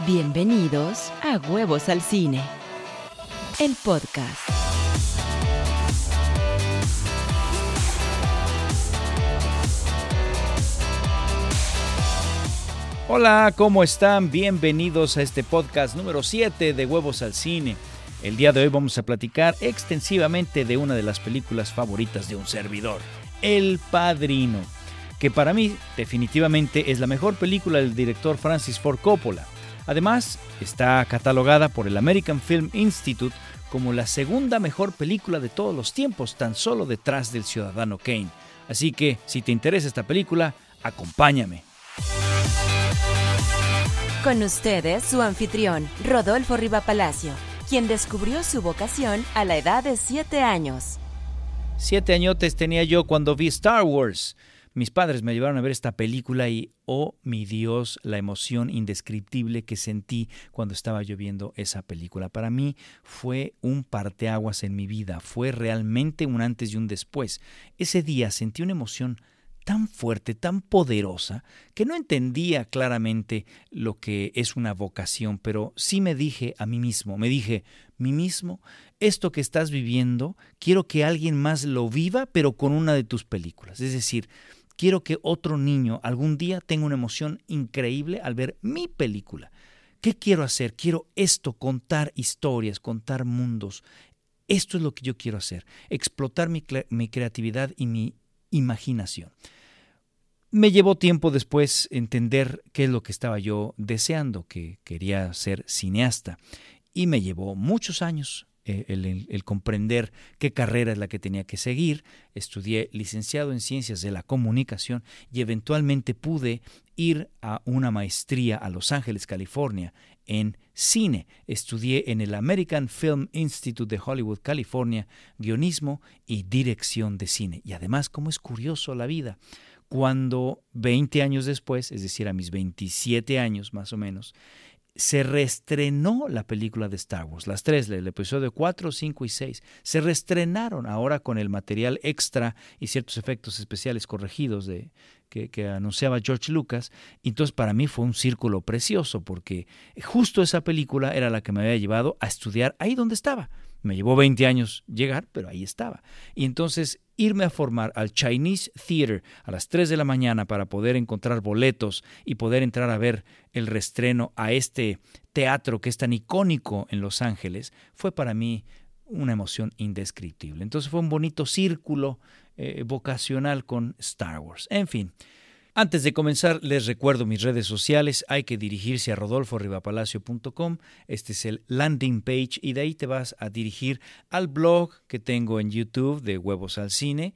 Bienvenidos a Huevos al Cine, el podcast. Hola, ¿cómo están? Bienvenidos a este podcast número 7 de Huevos al Cine. El día de hoy vamos a platicar extensivamente de una de las películas favoritas de un servidor, El Padrino, que para mí definitivamente es la mejor película del director Francis Ford Coppola. Además, está catalogada por el American Film Institute como la segunda mejor película de todos los tiempos, tan solo detrás del Ciudadano Kane. Así que, si te interesa esta película, acompáñame. Con ustedes, su anfitrión, Rodolfo Riva Palacio, quien descubrió su vocación a la edad de 7 años. Siete añotes tenía yo cuando vi Star Wars. Mis padres me llevaron a ver esta película y, oh mi Dios, la emoción indescriptible que sentí cuando estaba yo viendo esa película. Para mí fue un parteaguas en mi vida, fue realmente un antes y un después. Ese día sentí una emoción tan fuerte, tan poderosa, que no entendía claramente lo que es una vocación, pero sí me dije a mí mismo, me dije, mí mismo, esto que estás viviendo, quiero que alguien más lo viva, pero con una de tus películas. Es decir, quiero que otro niño algún día tenga una emoción increíble al ver mi película. ¿Qué quiero hacer? Quiero esto, contar historias, contar mundos. Esto es lo que yo quiero hacer, explotar mi, creatividad y mi imaginación. Me llevó tiempo después entender qué es lo que estaba yo deseando, que quería ser cineasta, y me llevó muchos años el, el, comprender qué carrera es la que tenía que seguir. Estudié licenciado en Ciencias de la Comunicación y eventualmente pude ir a una maestría a Los Ángeles, California, en cine. Estudié en el American Film Institute de Hollywood, California, guionismo y dirección de cine. Y además, como es curioso la vida, cuando 20 años después, es decir, a mis 27 años más o menos, se reestrenó la película de Star Wars, las tres, el episodio 4, 5 y 6, se reestrenaron ahora con el material extra y ciertos efectos especiales corregidos de, que, que, anunciaba George Lucas. Entonces para mí fue un círculo precioso porque justo esa película era la que me había llevado a estudiar ahí donde estaba. Me llevó 20 años llegar, pero ahí estaba. Y entonces irme a formar al Chinese Theater a las 3 de la mañana para poder encontrar boletos y poder entrar a ver el restreno a este teatro que es tan icónico en Los Ángeles, fue para mí una emoción indescriptible. Entonces fue un bonito círculo eh, vocacional con Star Wars. En fin, antes de comenzar, les recuerdo mis redes sociales. Hay que dirigirse a rodolforribapalacio.com. Este es el landing page y de ahí te vas a dirigir al blog que tengo en YouTube de Huevos al Cine.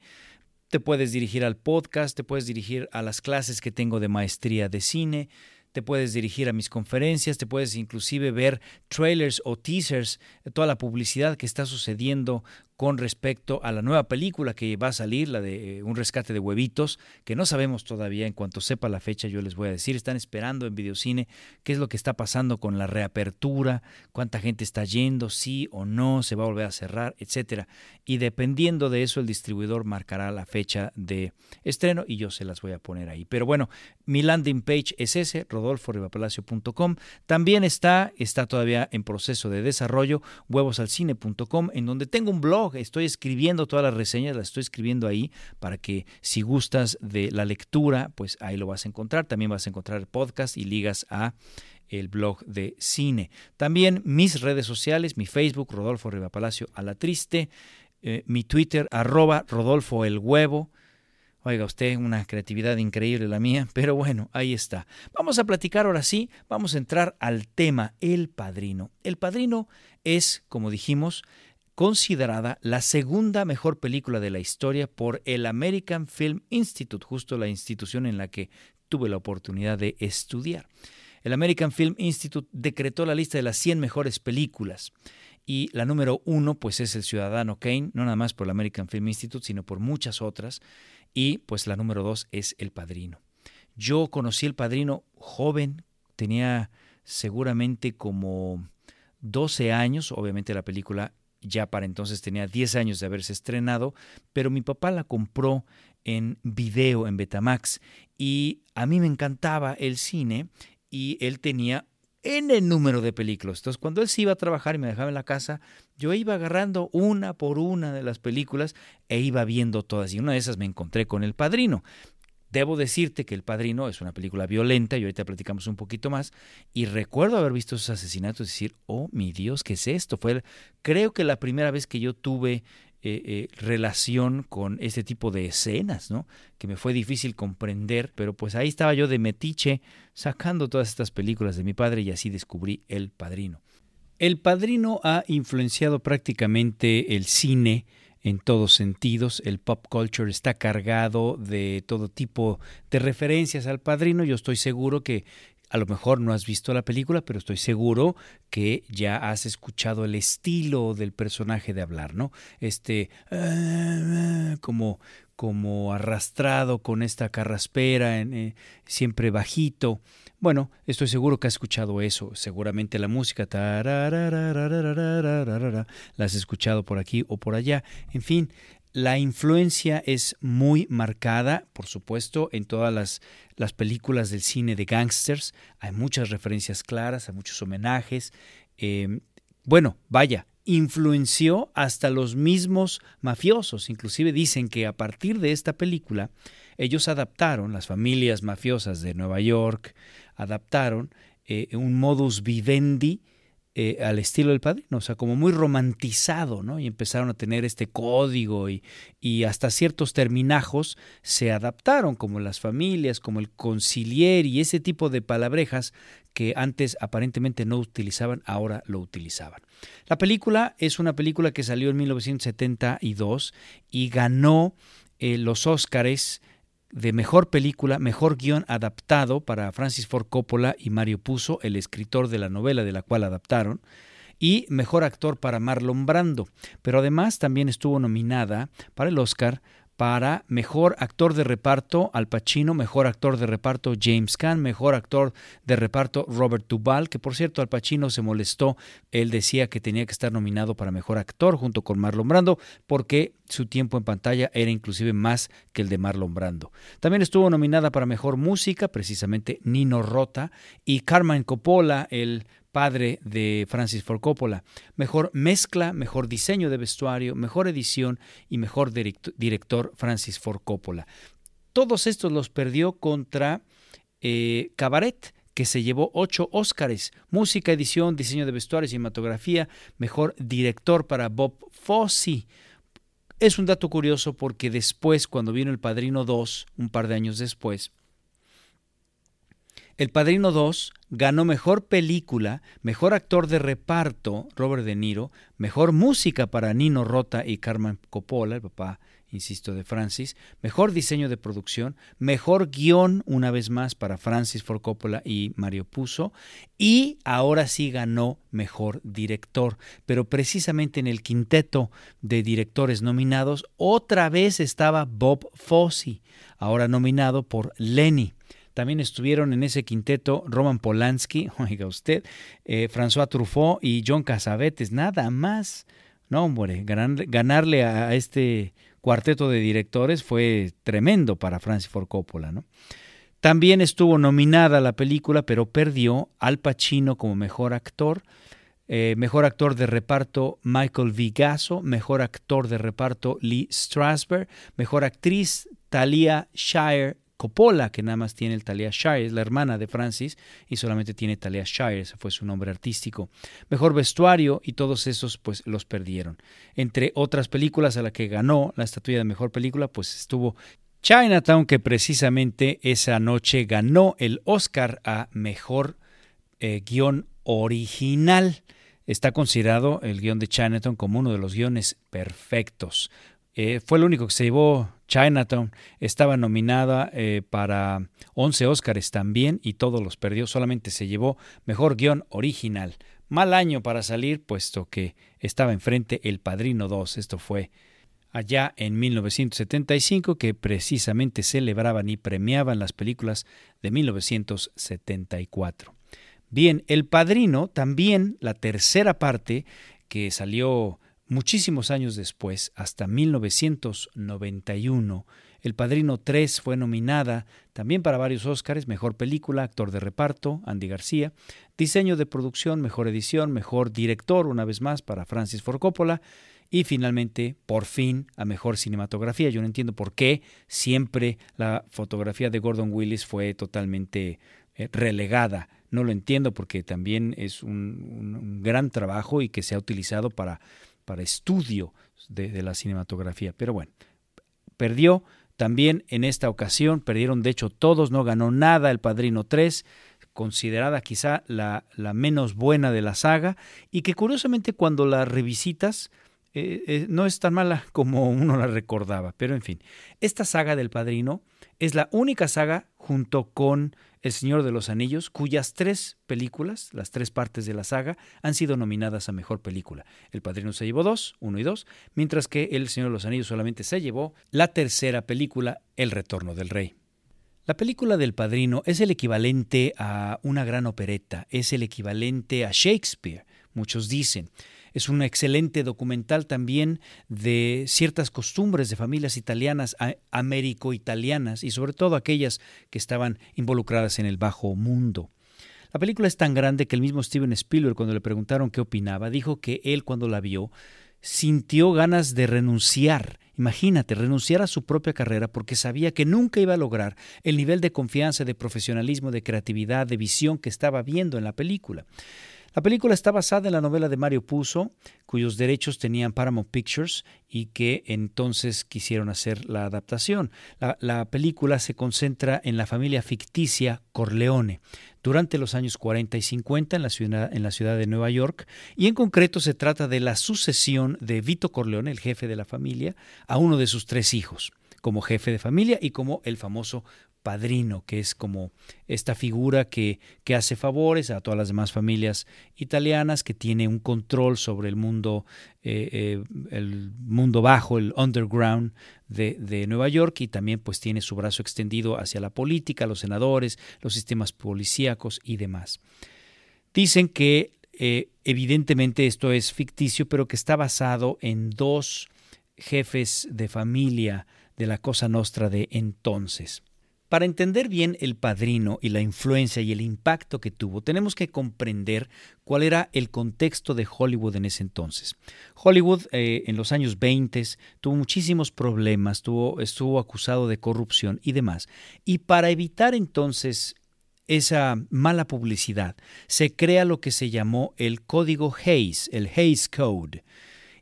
Te puedes dirigir al podcast, te puedes dirigir a las clases que tengo de maestría de cine te puedes dirigir a mis conferencias, te puedes inclusive ver trailers o teasers, toda la publicidad que está sucediendo con respecto a la nueva película que va a salir, la de Un rescate de huevitos, que no sabemos todavía, en cuanto sepa la fecha yo les voy a decir, están esperando en videocine qué es lo que está pasando con la reapertura, cuánta gente está yendo, sí o no, se va a volver a cerrar, etcétera. Y dependiendo de eso el distribuidor marcará la fecha de estreno y yo se las voy a poner ahí. Pero bueno, mi landing page es ese, rodolforibapalacio.com. También está, está todavía en proceso de desarrollo, huevosalcine.com, en donde tengo un blog estoy escribiendo todas las reseñas, las estoy escribiendo ahí para que si gustas de la lectura, pues ahí lo vas a encontrar. También vas a encontrar el podcast y ligas a el blog de cine. También mis redes sociales, mi Facebook, Rodolfo Rivapalacio a la triste, eh, mi Twitter, arroba Rodolfo el huevo. Oiga usted, una creatividad increíble la mía, pero bueno, ahí está. Vamos a platicar ahora sí, vamos a entrar al tema, el padrino. El padrino es, como dijimos, considerada la segunda mejor película de la historia por el American Film Institute, justo la institución en la que tuve la oportunidad de estudiar. El American Film Institute decretó la lista de las 100 mejores películas y la número uno pues es El Ciudadano Kane, no nada más por el American Film Institute, sino por muchas otras, y pues la número dos es El Padrino. Yo conocí El Padrino joven, tenía seguramente como 12 años, obviamente la película ya para entonces tenía 10 años de haberse estrenado, pero mi papá la compró en video, en Betamax, y a mí me encantaba el cine y él tenía N número de películas. Entonces, cuando él se iba a trabajar y me dejaba en la casa, yo iba agarrando una por una de las películas e iba viendo todas. Y una de esas me encontré con El Padrino. Debo decirte que El Padrino es una película violenta y ahorita platicamos un poquito más. Y recuerdo haber visto esos asesinatos y decir, oh mi Dios, ¿qué es esto? Fue, creo que la primera vez que yo tuve eh, eh, relación con este tipo de escenas, ¿no? Que me fue difícil comprender, pero pues ahí estaba yo de metiche sacando todas estas películas de mi padre y así descubrí El Padrino. El Padrino ha influenciado prácticamente el cine en todos sentidos. El pop culture está cargado de todo tipo de referencias al padrino. Yo estoy seguro que a lo mejor no has visto la película, pero estoy seguro que ya has escuchado el estilo del personaje de hablar, ¿no? Este ah, como como arrastrado con esta carraspera, eh, siempre bajito. Bueno, estoy seguro que has escuchado eso. Seguramente la música, la has escuchado por aquí o por allá. En fin, la influencia es muy marcada, por supuesto, en todas las, las películas del cine de gangsters. Hay muchas referencias claras, hay muchos homenajes. Em, bueno, vaya, influenció hasta los mismos mafiosos. Inclusive dicen que a partir de esta película, ellos adaptaron, las familias mafiosas de Nueva York, adaptaron eh, un modus vivendi eh, al estilo del padrino, o sea, como muy romantizado, ¿no? Y empezaron a tener este código y, y hasta ciertos terminajos se adaptaron, como las familias, como el concilier y ese tipo de palabrejas que antes aparentemente no utilizaban, ahora lo utilizaban. La película es una película que salió en 1972 y ganó eh, los Óscares de mejor película, mejor guion adaptado para Francis Ford Coppola y Mario Puzo, el escritor de la novela de la cual adaptaron, y mejor actor para Marlon Brando. Pero además también estuvo nominada para el Oscar para mejor actor de reparto Al Pacino, mejor actor de reparto James Caan, mejor actor de reparto Robert Duvall, que por cierto Al Pacino se molestó, él decía que tenía que estar nominado para mejor actor junto con Marlon Brando porque su tiempo en pantalla era inclusive más que el de Marlon Brando. También estuvo nominada para mejor música, precisamente Nino Rota y Carmen Coppola, el padre de Francis Ford Coppola. Mejor mezcla, mejor diseño de vestuario, mejor edición y mejor director Francis Ford Coppola. Todos estos los perdió contra eh, Cabaret, que se llevó ocho Óscares, música, edición, diseño de vestuario, cinematografía, mejor director para Bob Fosse. Es un dato curioso porque después, cuando vino El Padrino 2, un par de años después, el Padrino 2 ganó mejor película, mejor actor de reparto, Robert De Niro, mejor música para Nino Rota y Carmen Coppola, el papá, insisto, de Francis, mejor diseño de producción, mejor guion, una vez más, para Francis Ford Coppola y Mario Puzo, y ahora sí ganó mejor director. Pero precisamente en el quinteto de directores nominados, otra vez estaba Bob Fosse, ahora nominado por Lenny. También estuvieron en ese quinteto Roman Polanski, oiga usted, eh, François Truffaut y John Casavetes, nada más. No, hombre, ganarle a este cuarteto de directores fue tremendo para Francis Ford Coppola, ¿no? También estuvo nominada la película, pero perdió Al Pacino como mejor actor, eh, mejor actor de reparto Michael Vigaso, mejor actor de reparto Lee Strasberg, mejor actriz Talia Shire Coppola, que nada más tiene el Talia Shire, es la hermana de Francis y solamente tiene Talia Shire, ese fue su nombre artístico. Mejor vestuario y todos esos pues los perdieron. Entre otras películas a la que ganó la estatuilla de mejor película pues estuvo Chinatown, que precisamente esa noche ganó el Oscar a mejor eh, guion original. Está considerado el guion de Chinatown como uno de los guiones perfectos. Eh, fue el único que se llevó Chinatown. Estaba nominada eh, para 11 Óscares también y todos los perdió. Solamente se llevó mejor guion original. Mal año para salir, puesto que estaba enfrente El Padrino 2. Esto fue allá en 1975, que precisamente celebraban y premiaban las películas de 1974. Bien, El Padrino, también la tercera parte que salió Muchísimos años después, hasta 1991, El Padrino 3 fue nominada también para varios Óscares, Mejor Película, Actor de Reparto, Andy García, Diseño de Producción, Mejor Edición, Mejor Director, una vez más, para Francis Ford Coppola, y finalmente, por fin, a Mejor Cinematografía. Yo no entiendo por qué siempre la fotografía de Gordon Willis fue totalmente eh, relegada. No lo entiendo porque también es un, gran trabajo y que se ha utilizado para, para estudio de, la cinematografía. Pero bueno, perdió también en esta ocasión, perdieron de hecho todos, no ganó nada el Padrino 3, considerada quizá la, la menos buena de la saga, y que curiosamente cuando la revisitas, eh, eh, no es tan mala como uno la recordaba, pero en fin, esta saga del Padrino es la única saga junto con El Señor de los Anillos cuyas tres películas, las tres partes de la saga, han sido nominadas a Mejor Película. El Padrino se llevó dos, uno y dos, mientras que El Señor de los Anillos solamente se llevó la tercera película, El Retorno del Rey. La película del Padrino es el equivalente a una gran opereta, es el equivalente a Shakespeare, muchos dicen. Es un excelente documental también de ciertas costumbres de familias italianas, américo-italianas y sobre todo aquellas que estaban involucradas en el bajo mundo. La película es tan grande que el mismo Steven Spielberg cuando le preguntaron qué opinaba, dijo que él cuando la vio sintió ganas de renunciar. Imagínate, renunciar a su propia carrera porque sabía que nunca iba a lograr el nivel de confianza, de profesionalismo, de creatividad, de visión que estaba viendo en la película. La película está basada en la novela de Mario Puzo, cuyos derechos tenían Paramount Pictures y que entonces quisieron hacer la adaptación. La, película se concentra en la familia ficticia Corleone durante los años 40 y 50 en la, ciudad, en la ciudad de Nueva York y en concreto se trata de la sucesión de Vito Corleone, el jefe de la familia, a uno de sus tres hijos como jefe de familia y como el famoso padrino, que es como esta figura que, que, hace favores a todas las demás familias italianas, que tiene un control sobre el mundo, eh, eh, el mundo bajo, el underground de, Nueva York, y también pues tiene su brazo extendido hacia la política, los senadores, los sistemas policíacos y demás. Dicen que eh, evidentemente esto es ficticio, pero que está basado en dos jefes de familia de la Cosa Nostra de entonces. Para entender bien el padrino y la influencia y el impacto que tuvo, tenemos que comprender cuál era el contexto de Hollywood en ese entonces. Hollywood eh, en los años 20 tuvo muchísimos problemas, tuvo, estuvo acusado de corrupción y demás. Y para evitar entonces esa mala publicidad, se crea lo que se llamó el código Hayes, el Hayes Code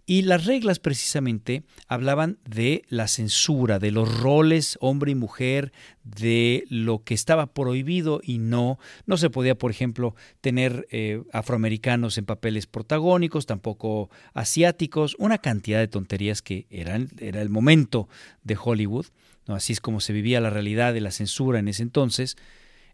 y las reglas precisamente hablaban de la censura, de los roles hombre y mujer, de lo que estaba prohibido y no. No se podía, por ejemplo, tener eh, afroamericanos en papeles protagónicos, tampoco asiáticos, una cantidad de tonterías que eran, era el momento de Hollywood. ¿no? Así es como se vivía la realidad de la censura en ese entonces.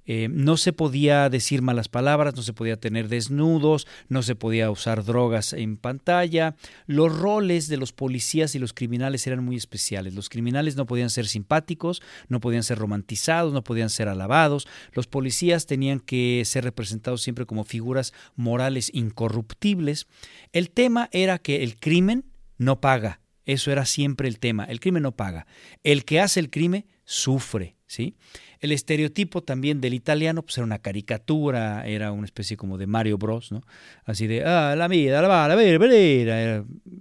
Eh, no se podía decir malas palabras, no se podía tener desnudos, no se podía usar drogas en pantalla. Los roles de los policías y los criminales eran muy especiales. Los criminales no podían ser simpáticos, no podían ser romantizados, no podían ser alabados. Los policías tenían que ser representados siempre como figuras morales incorruptibles. El tema era que el crimen no paga. Eso era siempre el tema. El crimen no paga. El que hace el crimen sufre, ¿sí? El estereotipo también del italiano pues era una caricatura, era una especie como de Mario Bros, ¿no? Así de, ah, la vida, la va, la ver,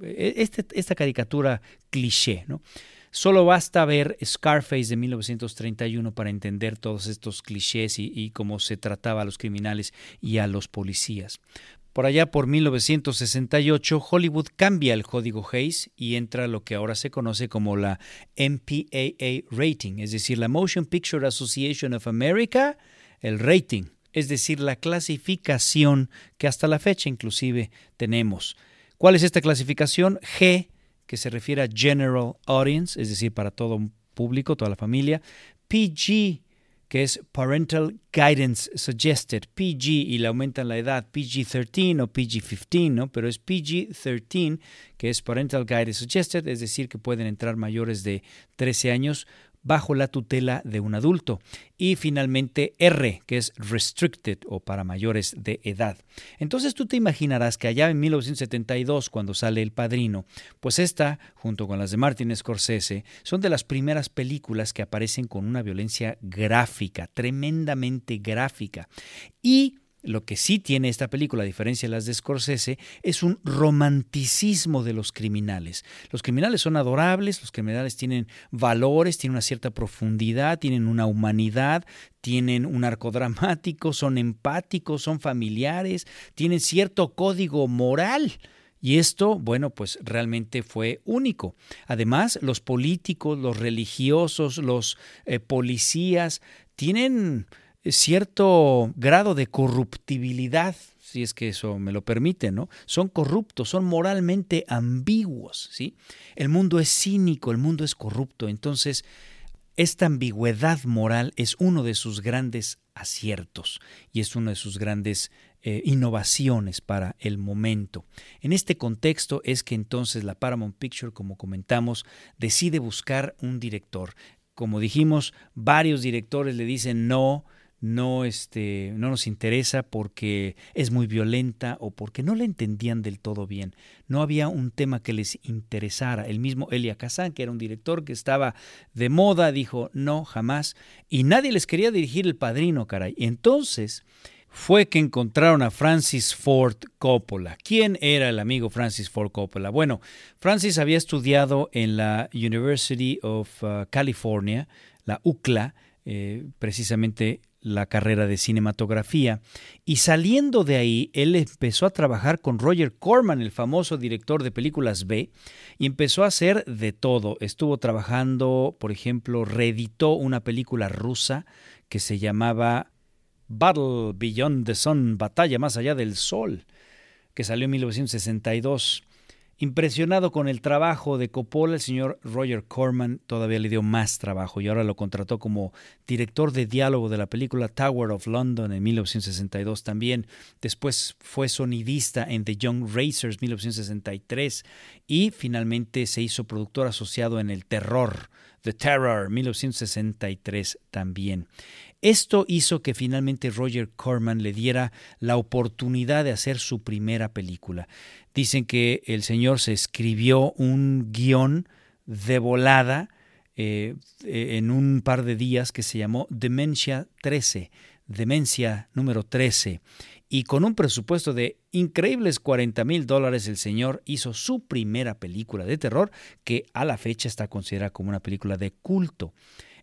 este, esta caricatura cliché, ¿no? Solo basta ver Scarface de 1931 para entender todos estos clichés y, cómo se trataba a los criminales y a los policías. Por allá por 1968, Hollywood cambia el código Hayes y entra lo que ahora se conoce como la MPAA rating, es decir, la Motion Picture Association of America, el rating, es decir, la clasificación que hasta la fecha inclusive tenemos. ¿Cuál es esta clasificación? G, que se refiere a General Audience, es decir, para todo un público, toda la familia. PG, que es Parental Guidance Suggested, PG, y le aumentan la edad, PG-13 o PG-15, ¿no? Pero es PG-13, que es Parental Guidance Suggested, es decir, que pueden entrar mayores de 13 años bajo la tutela de un adulto. Y finalmente R, que es restricted o para mayores de edad. Entonces tú te imaginarás que allá en 1972, cuando sale El Padrino, pues esta, junto con las de Martin Scorsese, son de las primeras películas que aparecen con una violencia gráfica, tremendamente gráfica. Y lo que sí tiene esta película, a diferencia de las de Scorsese, es un romanticismo de los criminales. Los criminales son adorables, los criminales tienen valores, tienen una cierta profundidad, tienen una humanidad, tienen un arco dramático, son empáticos, son familiares, tienen cierto código moral. Y esto, bueno, pues realmente fue único. Además, los políticos, los religiosos, los eh, policías tienen cierto grado de corruptibilidad, si es que eso me lo permite, ¿no? Son corruptos, son moralmente ambiguos, ¿sí? El mundo es cínico, el mundo es corrupto, entonces esta ambigüedad moral es uno de sus grandes aciertos y es una de sus grandes eh, innovaciones para el momento. En este contexto es que entonces la Paramount Picture, como comentamos, decide buscar un director. Como dijimos, varios directores le dicen no, no, este, no nos interesa porque es muy violenta o porque no la entendían del todo bien. No había un tema que les interesara. El mismo Elia Kazan, que era un director que estaba de moda, dijo no, jamás. Y nadie les quería dirigir El Padrino, caray. Entonces fue que encontraron a Francis Ford Coppola. ¿Quién era el amigo Francis Ford Coppola? Bueno, Francis había estudiado en la University of uh, California, la UCLA, eh, precisamente la carrera de cinematografía y saliendo de ahí él empezó a trabajar con Roger Corman, el famoso director de películas B, y empezó a hacer de todo. Estuvo trabajando, por ejemplo, reeditó una película rusa que se llamaba Battle Beyond the Sun, Batalla más allá del sol, que salió en 1962. Impresionado con el trabajo de Coppola, el señor Roger Corman todavía le dio más trabajo y ahora lo contrató como director de diálogo de la película Tower of London en 1962 también. Después fue sonidista en The Young Racers 1963 y finalmente se hizo productor asociado en El Terror, The Terror 1963 también. Esto hizo que finalmente Roger Corman le diera la oportunidad de hacer su primera película. Dicen que el señor se escribió un guion de volada eh, en un par de días que se llamó Demencia 13, Demencia número 13. Y con un presupuesto de increíbles 40 mil dólares, el señor hizo su primera película de terror que a la fecha está considerada como una película de culto.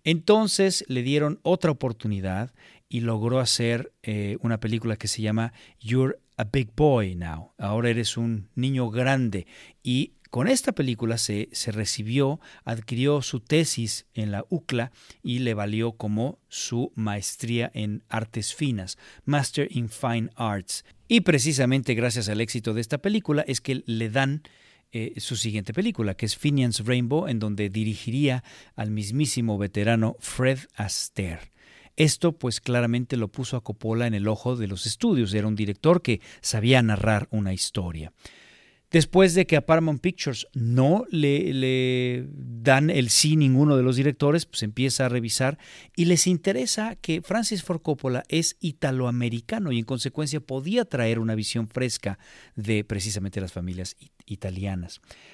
Entonces le dieron otra oportunidad y logró hacer eh, una película que se llama You're a Big Boy Now. Ahora eres un niño grande. Y con esta película se, se recibió, adquirió su tesis en la UCLA y le valió como su maestría en artes finas, Master in Fine Arts. Y precisamente gracias al éxito de esta película es que le dan eh, su siguiente película, que es Finian's Rainbow, en donde dirigiría al mismísimo veterano Fred Astaire. Esto pues claramente lo puso a Coppola en el ojo de los estudios, era un director que sabía narrar una historia. Después de que a Paramount Pictures no le, dan el sí ninguno de los directores, pues empieza a revisar y les interesa que Francis Ford Coppola es italoamericano y en consecuencia podía traer una visión fresca de precisamente las familias.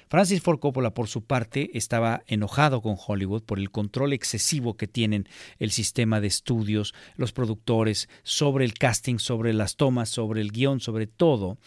Francis Ford Coppola, por su parte, estaba enojado con Hollywood por el control excesivo que tienen el sistema de estudios, los productores, sobre el casting, sobre las tomas, sobre el guion, sobre todo.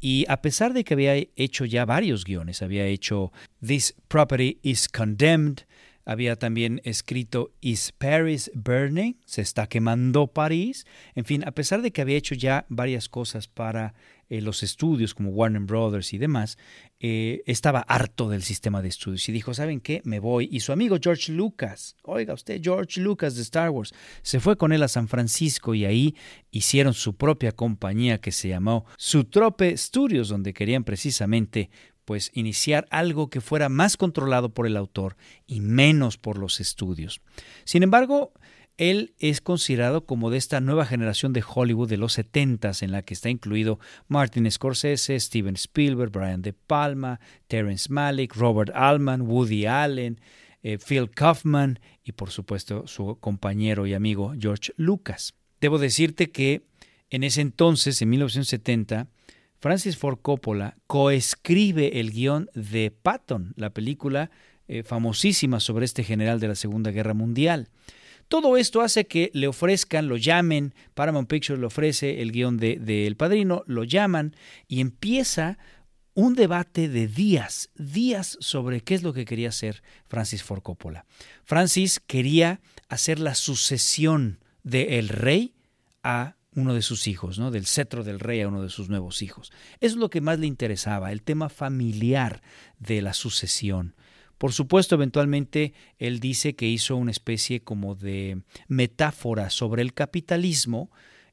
Y a pesar de que había hecho ya varios guiones, había hecho This Property is Condemned, había también escrito Is Paris Burning? Se está quemando París. En fin, a pesar de que había hecho ya varias cosas para eh, los estudios como Warner Brothers y demás, eh, estaba harto del sistema de estudios y dijo, ¿saben qué? Me voy. Y su amigo George Lucas, oiga usted, George Lucas de Star Wars, se fue con él a San Francisco y ahí hicieron su propia compañía que se llamó Sutrope Studios, donde querían precisamente pues iniciar algo que fuera más controlado por el autor y menos por los estudios. Sin embargo, él es considerado como de esta nueva generación de Hollywood de los 70 en la que está incluido Martin Scorsese, Steven Spielberg, Brian De Palma, Terrence Malick, Robert Altman, Woody Allen, eh, Phil Kaufman y por supuesto su compañero y amigo George Lucas. Debo decirte que en ese entonces, en 1970, Francis Ford Coppola coescribe el guion de Patton, la película eh, famosísima sobre este general de la Segunda Guerra Mundial. Todo esto hace que le ofrezcan, lo llamen, Paramount Pictures le ofrece el guion de, de El Padrino, lo llaman y empieza un debate de días, días sobre qué es lo que quería hacer Francis Ford Coppola. Francis quería hacer la sucesión de el rey a uno de sus hijos, ¿no? Del cetro del rey a uno de sus nuevos hijos. Eso es lo que más le interesaba, el tema familiar de la sucesión. Por supuesto, eventualmente él dice que hizo una especie como de metáfora sobre el capitalismo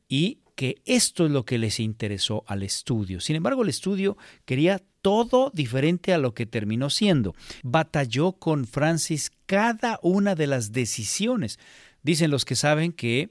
y que esto es lo que les interesó al estudio. Sin embargo, el estudio quería todo diferente a lo que terminó siendo. Batalló con Francis cada una de las decisiones. Dicen los que saben que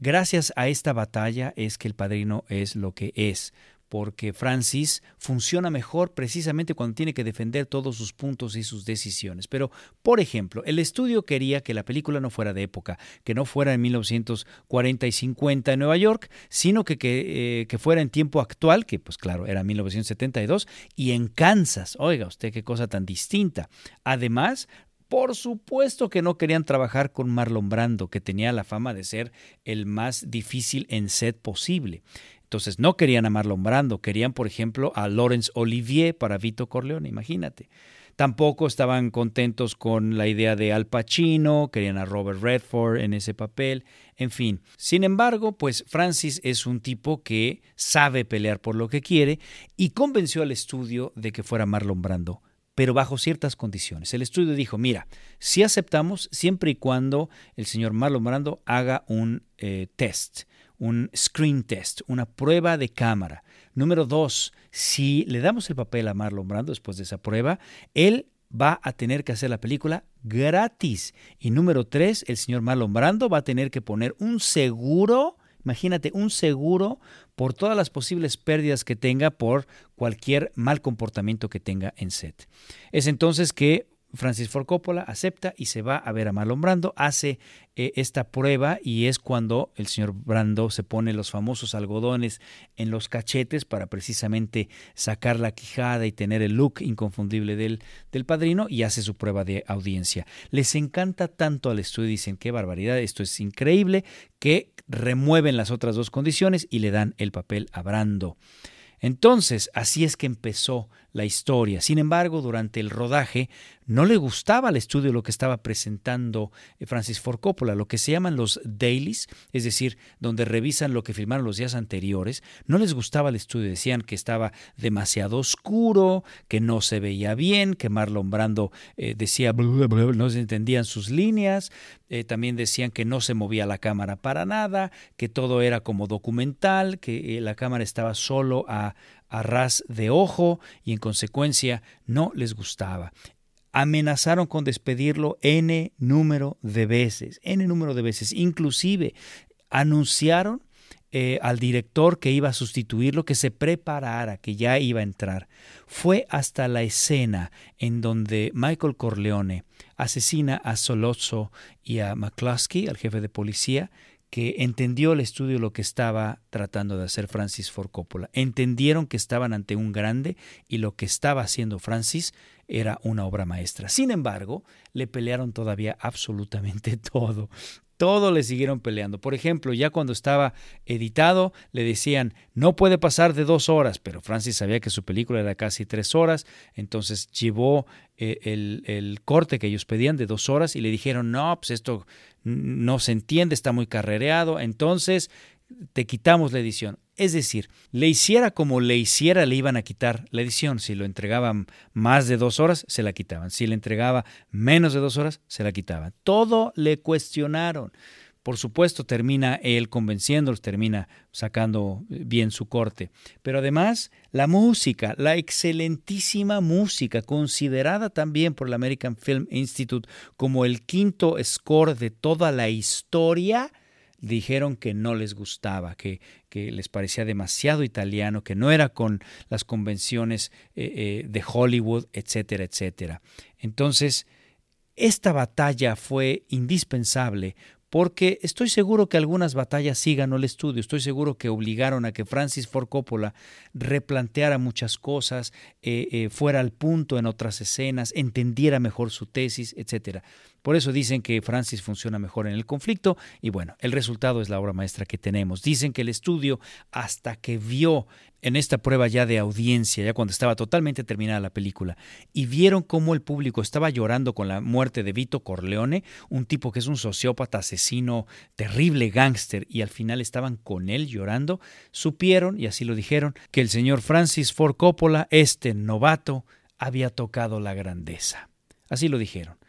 gracias a esta batalla es que el padrino es lo que es, porque Francis funciona mejor precisamente cuando tiene que defender todos sus puntos y sus decisiones. Pero, por ejemplo, el estudio quería que la película no fuera de época, que no fuera en 1940 y 50 en Nueva York, sino que, eh, que fuera en tiempo actual, que pues claro, era 1972, y en Kansas. Oiga usted qué cosa tan distinta. Además, por supuesto que no querían trabajar con Marlon Brando, que tenía la fama de ser el más difícil en set posible. Entonces no querían a Marlon Brando, querían, por ejemplo, a Laurence Olivier para Vito Corleone, imagínate. Tampoco estaban contentos con la idea de Al Pacino, querían a Robert Redford en ese papel, en fin. Sin embargo, pues Francis es un tipo que sabe pelear por lo que quiere y convenció al estudio de que fuera Marlon Brando pero bajo ciertas condiciones. El estudio dijo, mira, si aceptamos siempre y cuando el señor Marlon Brando haga un eh, test un screen test, una prueba de cámara. Número dos, si le damos el papel a Marlon Brando después de esa prueba, él va a tener que hacer la película gratis. Y número tres, el señor Marlon Brando va a tener que poner un seguro, imagínate, un seguro por todas las posibles pérdidas que tenga por cualquier mal comportamiento que tenga en set. Es entonces que Francis Ford Coppola acepta y se va a ver a Marlon Brando, hace eh, esta prueba y es cuando el señor Brando se pone los famosos algodones en los cachetes para precisamente sacar la quijada y tener el look inconfundible del, del padrino y hace su prueba de audiencia. Les encanta tanto al estudio, dicen qué barbaridad, esto es increíble, que remueven las otras dos condiciones y le dan el papel a Brando. Entonces, así es que empezó la historia. Sin embargo, durante el rodaje no le gustaba al estudio lo que estaba presentando eh, Francis Ford Coppola, lo que se llaman los dailies, es decir, donde revisan lo que filmaron los días anteriores. No les gustaba al estudio, decían que estaba demasiado oscuro, que no se veía bien, que Marlon Brando eh, decía no se entendían sus líneas, eh, también decían que no se movía la cámara para nada, que todo era como documental, que la cámara estaba solo a, a ras de ojo y en consecuencia no les gustaba. Amenazaron con despedirlo n número de veces, n número de veces. Inclusive anunciaron eh, al director que iba a sustituirlo que se preparara, que ya iba a entrar. Fue hasta la escena en donde Michael Corleone asesina a Solozzo y a McCluskey, al jefe de policía, que entendió el estudio lo que estaba tratando de hacer Francis Ford Coppola. Entendieron que estaban ante un grande y lo que estaba haciendo Francis era una obra maestra. Sin embargo, le pelearon todavía absolutamente todo todo le siguieron peleando. Por ejemplo, ya cuando estaba editado, le decían, no puede pasar de dos horas, pero Francis sabía que su película era casi tres horas, entonces llevó eh, el, el, corte que ellos pedían de dos horas y le dijeron, no, pues esto no se entiende, está muy carrereado, entonces te quitamos la edición. Es decir, le hiciera como le hiciera, le iban a quitar la edición. Si lo entregaban más de dos horas, se la quitaban. Si le entregaba menos de dos horas, se la quitaban. Todo le cuestionaron. Por supuesto, termina él convenciéndolos, termina sacando bien su corte. Pero además, la música, la excelentísima música, considerada también por el American Film Institute como el quinto score de toda la historia, dijeron que no les gustaba, que, que, les parecía demasiado italiano, que no era con las convenciones eh, eh, de Hollywood, etcétera, etcétera. Entonces, esta batalla fue indispensable porque estoy seguro que algunas batallas sí ganó el estudio, estoy seguro que obligaron a que Francis Ford Coppola replanteara muchas cosas, eh, fuera al punto en otras escenas, entendiera mejor su tesis, etcétera. Por eso dicen que Francis funciona mejor en el conflicto y bueno, el resultado es la obra maestra que tenemos. Dicen que el estudio, hasta que vio en esta prueba ya de audiencia, ya cuando estaba totalmente terminada la película, y vieron cómo el público estaba llorando con la muerte de Vito Corleone, un tipo que es un sociópata, asesino, terrible gángster, y al final estaban con él llorando, supieron, y así lo dijeron, que el señor Francis Ford Coppola, este novato, había tocado la grandeza. Así lo dijeron.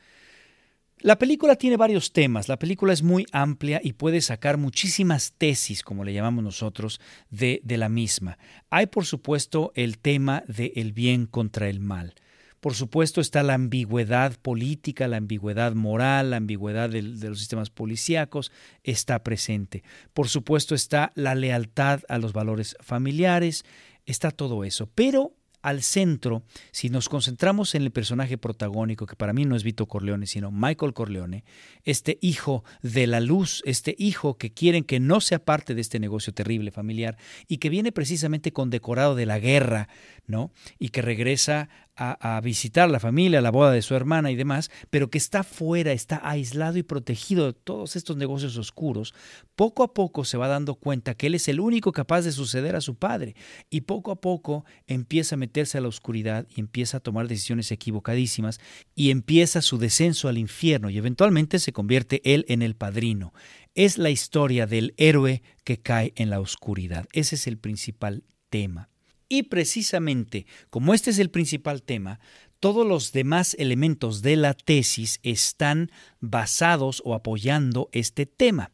La película tiene varios temas, la película es muy amplia y puede sacar muchísimas tesis, como le llamamos nosotros, de, de la misma. Hay, por supuesto, el tema del el bien contra el mal. Por supuesto está la ambigüedad política, la ambigüedad moral, la ambigüedad de, de, los sistemas policíacos, está presente. Por supuesto está la lealtad a los valores familiares, está todo eso. Pero al centro, si nos concentramos en el personaje protagónico, que para mí no es Vito Corleone, sino Michael Corleone, este hijo de la luz, este hijo que quieren que no sea parte de este negocio terrible familiar y que viene precisamente condecorado de la guerra, ¿no? Y que regresa a, visitar la familia, la boda de su hermana y demás, pero que está fuera, está aislado y protegido de todos estos negocios oscuros, poco a poco se va dando cuenta que él es el único capaz de suceder a su padre y poco a poco empieza a meterse a la oscuridad y empieza a tomar decisiones equivocadísimas y empieza su descenso al infierno y eventualmente se convierte él en el padrino. Es la historia del héroe que cae en la oscuridad. Ese es el principal tema. Y precisamente, como este es el principal tema, todos los demás elementos de la tesis están basados o apoyando este tema.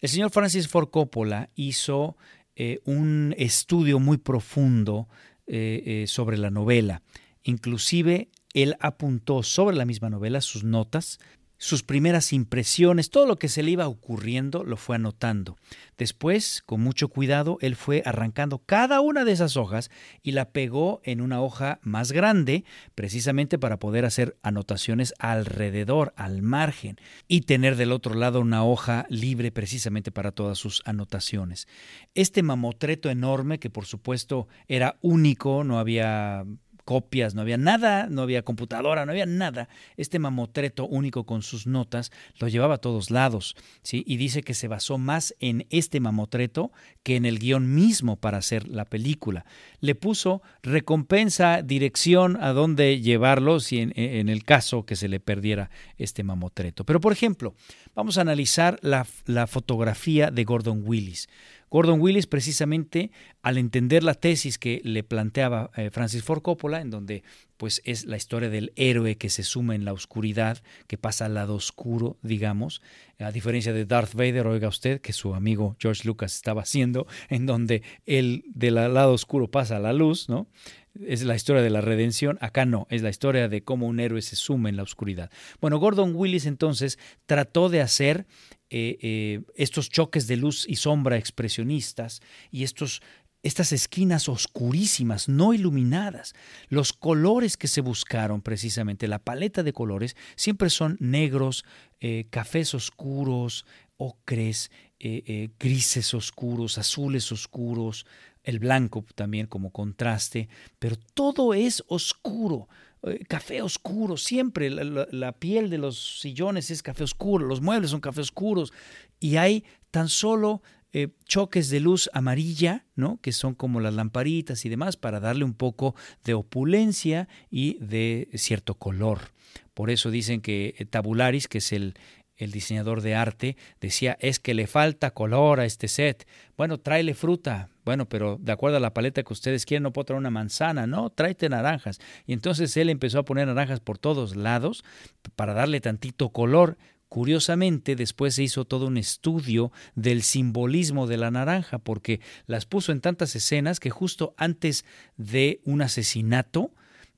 El señor Francis Ford Coppola hizo eh, un estudio muy profundo eh, eh, sobre la novela. Inclusive él apuntó sobre la misma novela sus notas, sus primeras impresiones, todo lo que se le iba ocurriendo lo fue anotando. Después, con mucho cuidado, él fue arrancando cada una de esas hojas y la pegó en una hoja más grande, precisamente para poder hacer anotaciones alrededor, al margen, y tener del otro lado una hoja libre precisamente para todas sus anotaciones. Este mamotreto enorme, que por supuesto era único, no había copias, no había nada, no había computadora, no había nada. Este mamotreto único con sus notas lo llevaba a todos lados, ¿sí? Y dice que se basó más en este mamotreto que en el guion mismo para hacer la película. Le puso recompensa, dirección a dónde llevarlo si en, el caso que se le perdiera este mamotreto. Pero, por ejemplo, vamos a analizar la fotografía de Gordon Willis. Gordon Willis, precisamente al entender la tesis que le planteaba eh, Francis Ford Coppola, en donde pues es la historia del héroe que se suma en la oscuridad, que pasa al lado oscuro, digamos, a diferencia de Darth Vader, oiga usted, que su amigo George Lucas estaba haciendo, en donde él del lado oscuro pasa a la luz, ¿no? Es la historia de la redención, acá no, es la historia de cómo un héroe se suma en la oscuridad. Bueno, Gordon Willis entonces trató de hacer eh, eh, estos choques de luz y sombra expresionistas y estos estas esquinas oscurísimas, no iluminadas. Los colores que se buscaron precisamente, la paleta de colores, siempre son negros, eh, cafés oscuros, ocres, grises oscuros, azules oscuros, el blanco también como contraste, pero todo es oscuro. Eh, café oscuro, siempre la, piel de los sillones es café oscuro, los muebles son café oscuros y hay tan solo eh, choques de luz amarilla, ¿no? que son como las lamparitas y demás, para darle un poco de opulencia y de cierto color. Por eso dicen que eh, Tabularis, que es el, el diseñador de arte, decía, es que le falta color a este set. Bueno, tráele fruta. Bueno, pero de acuerdo a la paleta que ustedes quieren, no puedo traer una manzana, no, tráete naranjas. Y entonces él empezó a poner naranjas por todos lados para darle tantito color. Curiosamente, después se hizo todo un estudio del simbolismo de la naranja, porque las puso en tantas escenas que justo antes de un asesinato,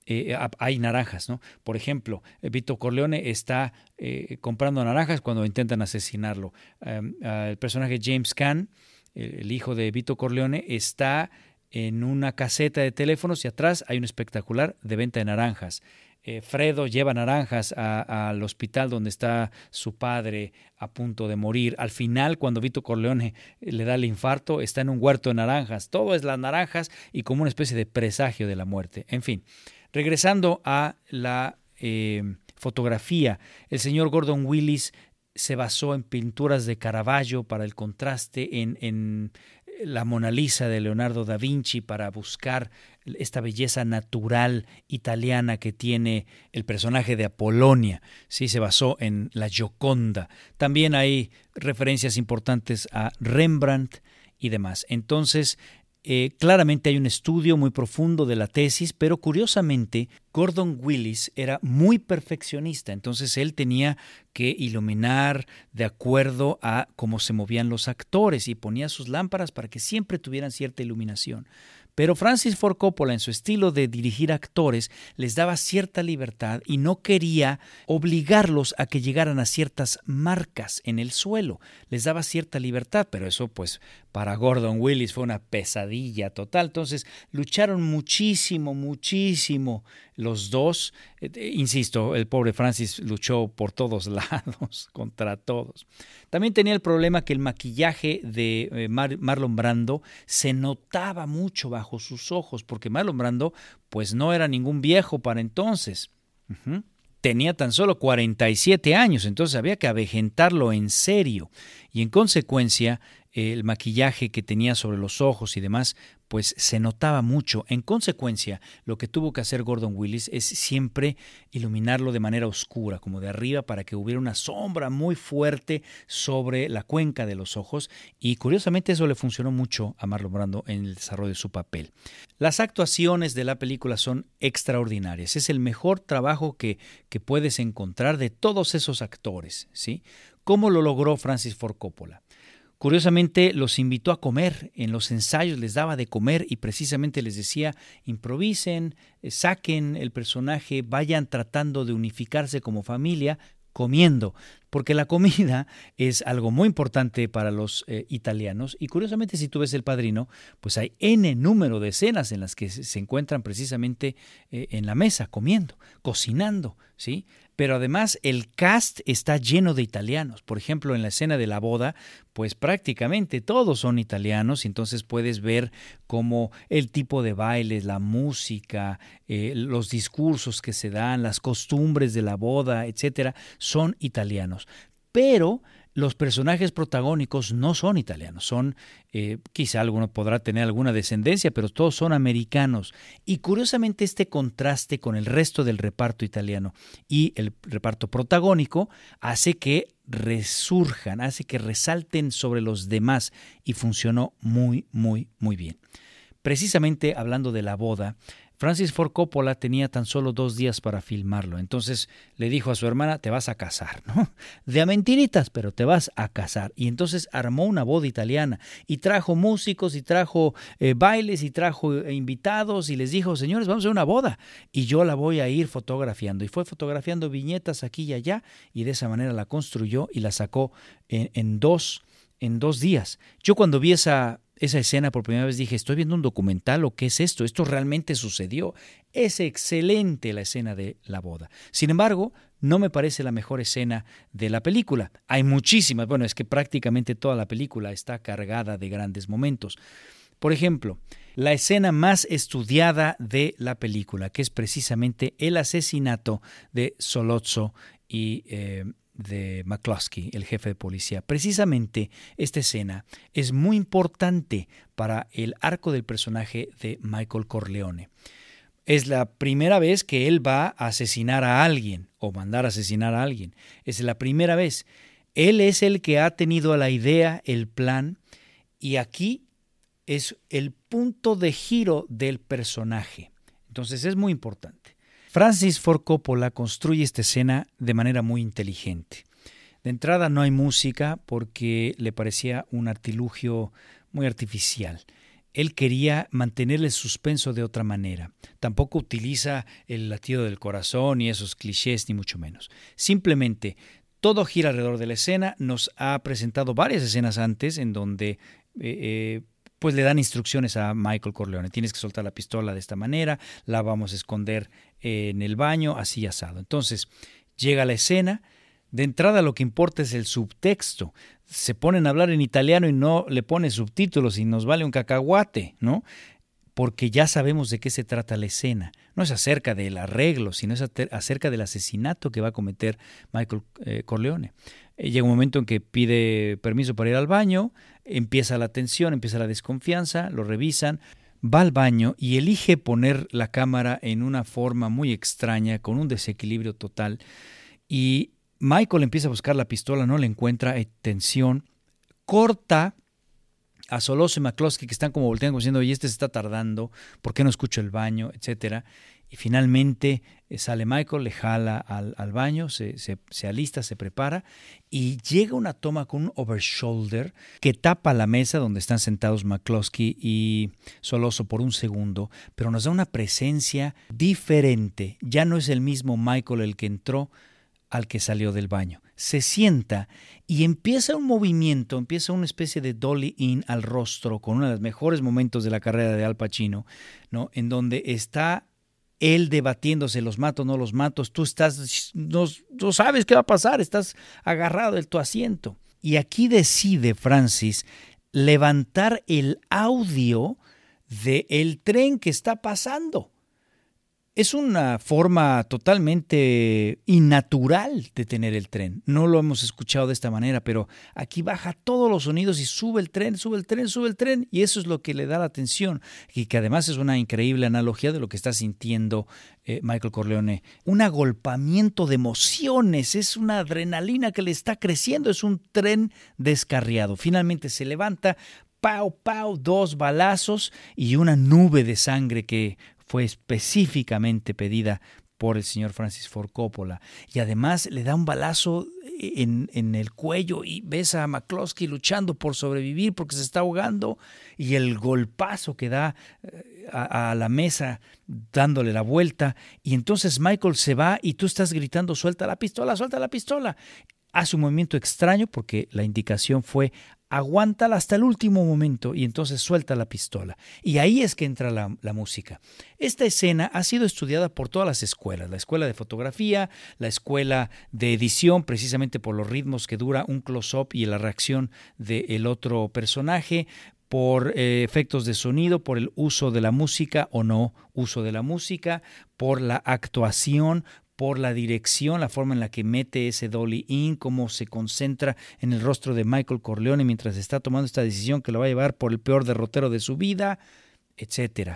eh, hay naranjas, ¿no? Por ejemplo, Vito Corleone está eh, comprando naranjas cuando intentan asesinarlo. El personaje James Caan, el, hijo de Vito Corleone, está en una caseta de teléfonos y atrás hay un espectacular de venta de naranjas. eh, Fredo lleva naranjas al hospital donde está su padre a punto de morir. Al final, cuando Vito Corleone eh, le da el infarto, está en un huerto de naranjas. Todo es las naranjas y como una especie de presagio de la muerte. En fin, regresando a la eh, fotografía, el señor Gordon Willis se basó en pinturas de Caravaggio para el contraste, en, en la Mona Lisa de Leonardo da Vinci para buscar esta belleza natural italiana que tiene el personaje de Apolonia. Sí, se basó en la Gioconda. También hay referencias importantes a Rembrandt y demás. Entonces, eh, claramente hay un estudio muy profundo de la tesis, pero curiosamente Gordon Willis era muy perfeccionista, entonces él tenía que iluminar de acuerdo a cómo se movían los actores y ponía sus lámparas para que siempre tuvieran cierta iluminación. Pero Francis Ford Coppola, en su estilo de dirigir actores, les daba cierta libertad y no quería obligarlos a que llegaran a ciertas marcas en el suelo. Les daba cierta libertad, pero eso pues para Gordon Willis fue una pesadilla total. Entonces lucharon muchísimo, muchísimo los dos. Eh, eh, insisto, el pobre Francis luchó por todos lados, contra todos. También tenía el problema que el maquillaje de eh, Marlon Brando se notaba mucho bajo sus ojos, porque Marlon Brando pues no era ningún viejo para entonces. Tenía tan solo 47 años, entonces había que avejentarlo en serio. Y en consecuencia, el maquillaje que tenía sobre los ojos y demás, pues se notaba mucho. En consecuencia, lo que tuvo que hacer Gordon Willis es siempre iluminarlo de manera oscura, como de arriba, para que hubiera una sombra muy fuerte sobre la cuenca de los ojos. Y curiosamente eso le funcionó mucho a Marlon Brando en el desarrollo de su papel. Las actuaciones de la película son extraordinarias. Es el mejor trabajo que, que puedes encontrar de todos esos actores. ¿sí? ¿Cómo lo logró Francis Ford Coppola? Curiosamente los invitó a comer, en los ensayos les daba de comer y precisamente les decía, improvisen, eh, saquen el personaje, vayan tratando de unificarse como familia, comiendo, porque la comida es algo muy importante para los eh, italianos y curiosamente si tú ves el padrino, pues hay n número de escenas en las que se encuentran precisamente eh, en la mesa comiendo, cocinando, ¿sí? pero además el cast está lleno de italianos. Por ejemplo, en la escena de la boda, pues prácticamente todos son italianos, entonces puedes ver cómo el tipo de bailes, la música, eh, los discursos que se dan, las costumbres de la boda, etcétera, son italianos. Pero los personajes protagónicos no son italianos, son, eh, quizá alguno podrá tener alguna descendencia, pero todos son americanos. Y curiosamente este contraste con el resto del reparto italiano y el reparto protagónico hace que resurjan, hace que resalten sobre los demás y funcionó muy, muy, muy bien. Precisamente hablando de la boda, Francis Ford Coppola tenía tan solo dos días para filmarlo, entonces le dijo a su hermana, te vas a casar, ¿no? De a mentiritas, pero te vas a casar. Y entonces armó una boda italiana y trajo músicos y trajo eh, bailes y trajo eh, invitados y les dijo, señores, vamos a una boda y yo la voy a ir fotografiando. Y fue fotografiando viñetas aquí y allá y de esa manera la construyó y la sacó en dos, en dos días. Yo cuando vi esa esa escena por primera vez dije, estoy viendo un documental o qué es esto, esto realmente sucedió. Es excelente la escena de la boda. Sin embargo, no me parece la mejor escena de la película. Hay muchísimas, bueno, es que prácticamente toda la película está cargada de grandes momentos. Por ejemplo, la escena más estudiada de la película, que es precisamente el asesinato de Solozzo y eh, de McCloskey, el jefe de policía. Precisamente esta escena es muy importante para el arco del personaje de Michael Corleone. Es la primera vez que él va a asesinar a alguien o mandar a asesinar a alguien. Es la primera vez. Él es el que ha tenido la idea, el plan, y aquí es el punto de giro del personaje. Entonces es muy importante. Francis Ford Coppola construye esta escena de manera muy inteligente. De entrada no hay música porque le parecía un artilugio muy artificial. Él quería mantener el suspenso de otra manera. Tampoco utiliza el latido del corazón y esos clichés, ni mucho menos. Simplemente todo gira alrededor de la escena. Nos ha presentado varias escenas antes en donde eh, eh, pues le dan instrucciones a Michael Corleone. Tienes que soltar la pistola de esta manera, la vamos a esconder en el baño, así asado. Entonces, llega la escena. De entrada lo que importa es el subtexto. Se ponen a hablar en italiano y no le pone subtítulos y nos vale un cacahuate, ¿no? Porque ya sabemos de qué se trata la escena. No es acerca del arreglo, sino es acerca del asesinato que va a cometer Michael eh, Corleone. Eh, llega un momento en que pide permiso para ir al baño, empieza la tensión, empieza la desconfianza, lo revisan, va al baño y elige poner la cámara en una forma muy extraña, con un desequilibrio total. Y Michael empieza a buscar la pistola, no la encuentra, hay tensión, corta a Soloso y McCloskey que están como volteando diciendo, oye, este se está tardando, ¿por qué no escucho el baño? etcétera. Y finalmente eh, sale Michael, le jala al, baño, se, se, alista, se prepara y llega una toma con un overshoulder que tapa la mesa donde están sentados McCloskey y Soloso por un segundo, pero nos da una presencia diferente. Ya no es el mismo Michael el que entró al que salió del baño. Se sienta y empieza un movimiento, empieza una especie de dolly in al rostro con uno de los mejores momentos de la carrera de Al Pacino, ¿no? En donde está él debatiéndose, los mato, no los mato, tú estás, no, sabes qué va a pasar, estás agarrado de tu asiento. Y aquí decide Francis levantar el audio del el tren que está pasando es una forma totalmente innatural de tener el tren. No lo hemos escuchado de esta manera, pero aquí baja todos los sonidos y sube el tren, sube el tren, sube el tren, y eso es lo que le da la atención, y que además es una increíble analogía de lo que está sintiendo eh, Michael Corleone. Un agolpamiento de emociones, es una adrenalina que le está creciendo, es un tren descarriado. Finalmente se levanta, pau, pau, dos balazos y una nube de sangre que fue específicamente pedida por el señor Francis Ford Coppola. Y además le da un balazo en, en, el cuello y ves a McCloskey luchando por sobrevivir porque se está ahogando y el golpazo que da eh, a, a, la mesa dándole la vuelta y entonces Michael se va y tú estás gritando suelta la pistola, suelta la pistola. Hace un movimiento extraño porque la indicación fue aguántala hasta el último momento y entonces suelta la pistola. Y ahí es que entra la, música. Esta escena ha sido estudiada por todas las escuelas, la escuela de fotografía, la escuela de edición, precisamente por los ritmos que dura un close-up y la reacción del otro personaje, por eh, efectos de sonido, por el uso de la música o no uso de la música, por la actuación, por la dirección, la forma en la que mete ese dolly in, cómo se concentra en el rostro de Michael Corleone mientras está tomando esta decisión que lo va a llevar por el peor derrotero de su vida, etc.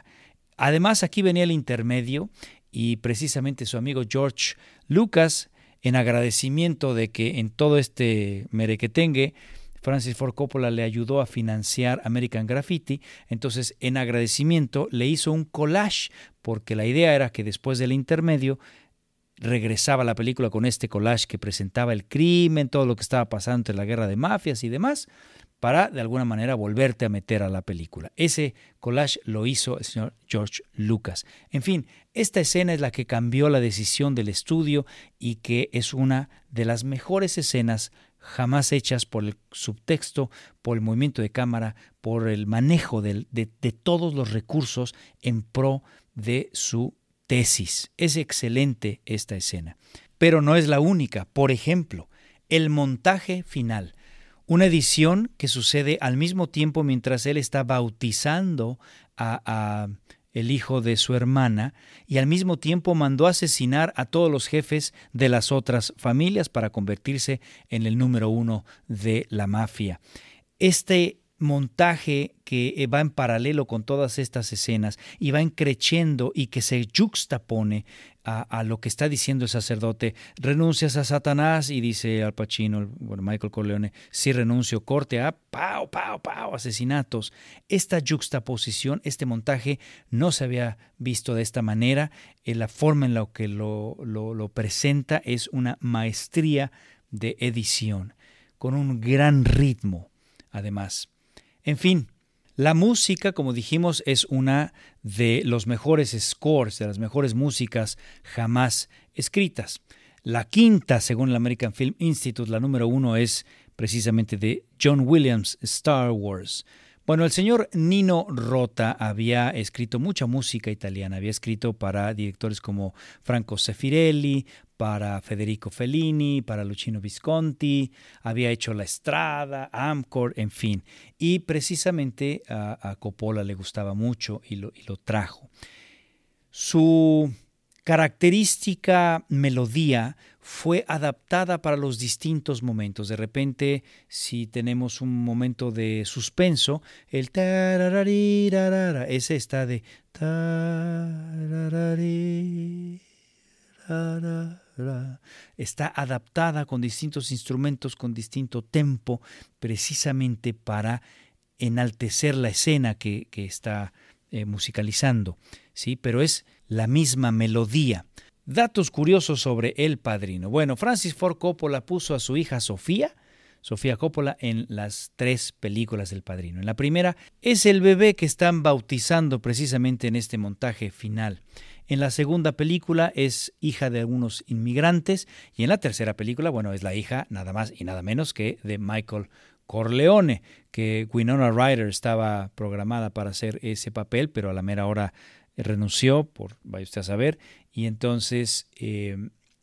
Además, aquí venía el intermedio y precisamente su amigo George Lucas, en agradecimiento de que en todo este merequetengue, Francis Ford Coppola le ayudó a financiar American Graffiti, entonces en agradecimiento le hizo un collage, porque la idea era que después del intermedio regresaba la película con este collage que presentaba el crimen, todo lo que estaba pasando entre la guerra de mafias y demás, para de alguna manera volverte a meter a la película. Ese collage lo hizo el señor George Lucas. En fin, esta escena es la que cambió la decisión del estudio y que es una de las mejores escenas jamás hechas por el subtexto, por el movimiento de cámara, por el manejo de, de todos los recursos en pro de su tesis. Es excelente esta escena. Pero no es la única. Por ejemplo, el montaje final. Una edición que sucede al mismo tiempo mientras él está bautizando a, el hijo de su hermana y al mismo tiempo mandó asesinar a todos los jefes de las otras familias para convertirse en el número uno de la mafia. Este montaje que eh, va en paralelo con todas estas escenas y va encreciendo y que se juxtapone a, lo que está diciendo el sacerdote. Renuncias a Satanás y dice Al Pacino, bueno, Michael Corleone, si renuncio, corte a pau, pau, pau, asesinatos. Esta juxtaposición, este montaje no se había visto de esta manera. En la forma en la que lo, lo presenta es una maestría de edición, con un gran ritmo, además. En fin, la música, como dijimos, es una de los mejores scores, de las mejores músicas jamás escritas. La quinta, según el American Film Institute, la número uno es precisamente de John Williams, Star Wars. Bueno, el señor Nino Rota había escrito mucha música italiana, había escrito para directores como Franco Sefirelli, para Federico Fellini, para Luchino Visconti, había hecho La Estrada, Amcor, en fin. Y precisamente a, Coppola le gustaba mucho y lo, trajo. Su característica melodía fue adaptada para los distintos momentos. De repente, si tenemos un momento de suspenso, el ese está de está adaptada con distintos instrumentos, con distinto tempo, precisamente para enaltecer la escena que, está eh, musicalizando. ¿sí? Pero es la misma melodía. Datos curiosos sobre El Padrino. Bueno, Francis Ford Coppola puso a su hija Sofía, Sofía Coppola, en las tres películas del Padrino. En la primera es el bebé que están bautizando precisamente en este montaje final. En la segunda película es hija de algunos inmigrantes y en la tercera película, bueno, es la hija nada más y nada menos que de Michael Corleone, que Winona Ryder estaba programada para hacer ese papel, pero a la mera hora renunció, por vaya usted a saber, y entonces eh,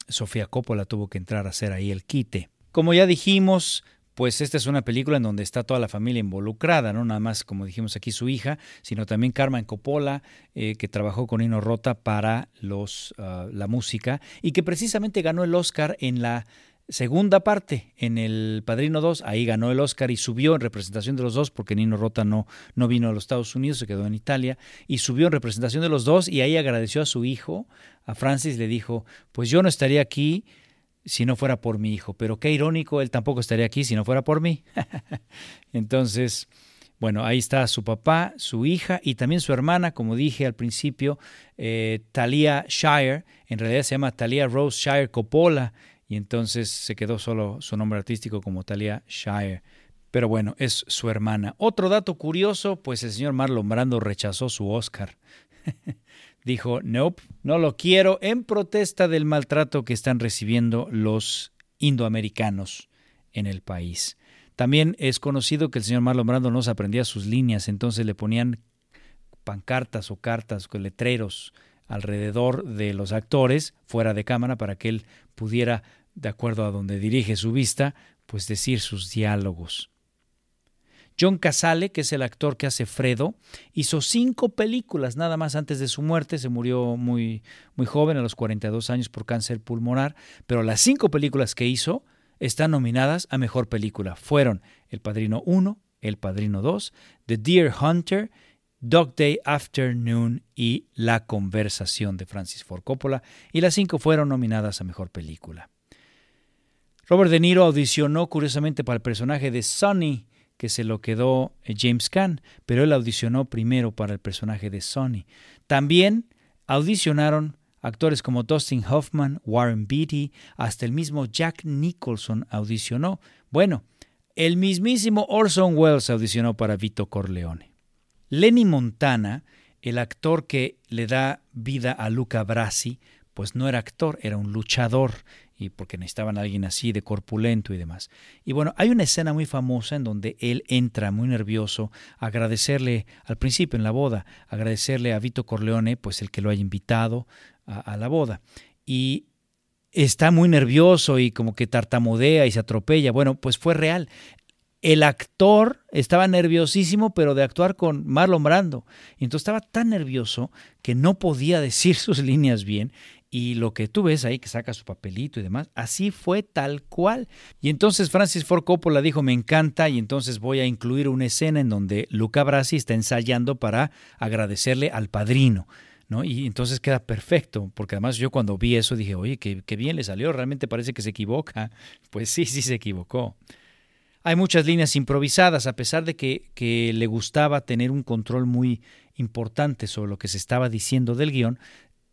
Sofía Coppola tuvo que entrar a hacer ahí el quite. Como ya dijimos, pues esta es una película en donde está toda la familia involucrada, no nada más como dijimos aquí su hija, sino también Carmen Coppola, eh, que trabajó con Nino Rota para los, ah, la música y que precisamente ganó el Oscar en la Segunda parte, en El Padrino 2, ahí ganó el Oscar y subió en representación de los dos, porque Nino Rota no, no vino a los Estados Unidos, se quedó en Italia, y subió en representación de los dos, y ahí agradeció a su hijo, a Francis, le dijo, pues yo no estaría aquí si no fuera por mi hijo, pero qué irónico, él tampoco estaría aquí si no fuera por mí. Entonces, bueno, ahí está su papá, su hija y también su hermana, como dije al principio, eh, Talia Shire, en realidad se llama Talia Rose Shire Coppola, y entonces se quedó solo su nombre artístico como Talia Shire. Pero bueno, es su hermana. Otro dato curioso, pues el señor Marlon Brando rechazó su Oscar. Dijo, nope, no lo quiero, en protesta del maltrato que están recibiendo los indoamericanos en el país. También es conocido que el señor Marlon Brando no se aprendía sus líneas, entonces le ponían pancartas o cartas con letreros alrededor de los actores fuera de cámara para que él pudiera de acuerdo a donde dirige su vista, pues decir sus diálogos. John Casale, que es el actor que hace Fredo, hizo cinco películas nada más antes de su muerte, se murió muy, muy joven, a los 42 años por cáncer pulmonar, pero las cinco películas que hizo están nominadas a Mejor Película. Fueron El Padrino 1, El Padrino 2, The Deer Hunter, Dog Day Afternoon y La Conversación de Francis Ford Coppola, y las cinco fueron nominadas a Mejor Película. Robert De Niro audicionó curiosamente para el personaje de Sonny, que se lo quedó eh, James Caan, pero él audicionó primero para el personaje de Sonny. También audicionaron actores como Dustin Hoffman, Warren Beatty, hasta el mismo Jack Nicholson audicionó. Bueno, el mismísimo Orson Welles audicionó para Vito Corleone. Lenny Montana, el actor que le da vida a Luca Brasi, pues no era actor, era un luchador y porque necesitaban a alguien así de corpulento y demás. Y bueno, hay una escena muy famosa en donde él entra muy nervioso a agradecerle al principio en la boda, agradecerle a Vito Corleone, pues el que lo haya invitado a, la boda. Y está muy nervioso y como que tartamudea y se atropella. Bueno, pues fue real. El actor estaba nerviosísimo, pero de actuar con Marlon Brando. Y entonces estaba tan nervioso que no podía decir sus líneas bien y lo que tú ves ahí, que saca su papelito y demás, así fue tal cual. Y entonces Francis Ford Coppola dijo, me encanta, y entonces voy a incluir una escena en donde Luca Brasi está ensayando para agradecerle al padrino. ¿No? Y entonces queda perfecto, porque además yo cuando vi eso dije, oye, qué, bien le salió, realmente parece que se equivoca. Pues sí, sí se equivocó. Hay muchas líneas improvisadas, a pesar de que, que, le gustaba tener un control muy importante sobre lo que se estaba diciendo del guion,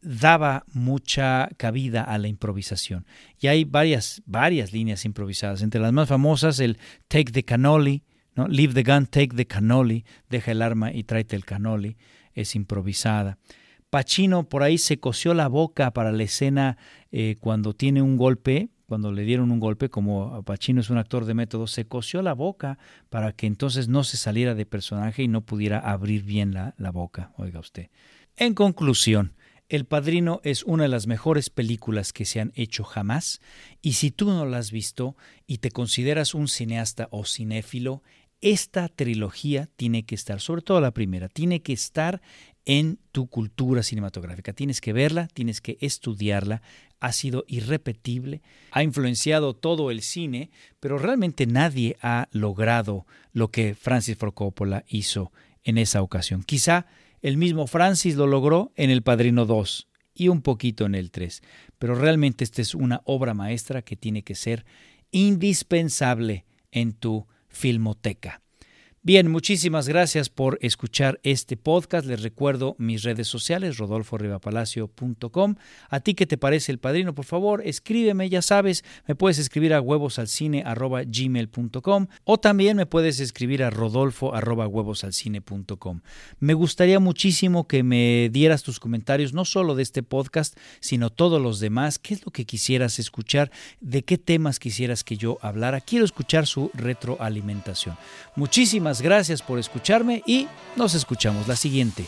daba mucha cabida a la improvisación. Y hay varias, varias líneas improvisadas. Entre las más famosas, el Take the Cannoli, ¿no? Leave the gun, take the cannoli, deja el arma y tráete el cannoli, es improvisada. Pacino por ahí se cosió la boca para la escena eh, cuando tiene un golpe cuando le dieron un golpe, como Pacino es un actor de método, se cosió la boca para que entonces no se saliera de personaje y no pudiera abrir bien la, la boca, oiga usted. En conclusión, El Padrino es una de las mejores películas que se han hecho jamás y si tú no la has visto y te consideras un cineasta o cinéfilo, esta trilogía tiene que estar, sobre todo la primera, tiene que estar en tu cultura cinematográfica. Tienes que verla, tienes que estudiarla. Ha sido irrepetible, ha influenciado todo el cine, pero realmente nadie ha logrado lo que Francis Ford Coppola hizo en esa ocasión. Quizá el mismo Francis lo logró en El Padrino 2 y un poquito en el 3, pero realmente esta es una obra maestra que tiene que ser indispensable en tu filmoteca. Bien, muchísimas gracias por escuchar este podcast. Les recuerdo mis redes sociales, rodolforribapalacio.com. A ti que te parece el padrino, por favor, escríbeme, ya sabes, me puedes escribir a huevosalcine.gmail.com o también me puedes escribir a rodolfo.huevosalcine.com. Me gustaría muchísimo que me dieras tus comentarios, no solo de este podcast, sino todos los demás. ¿Qué es lo que quisieras escuchar? ¿De qué temas quisieras que yo hablara? Quiero escuchar su retroalimentación. Muchísimas gracias por escucharme y nos escuchamos la siguiente.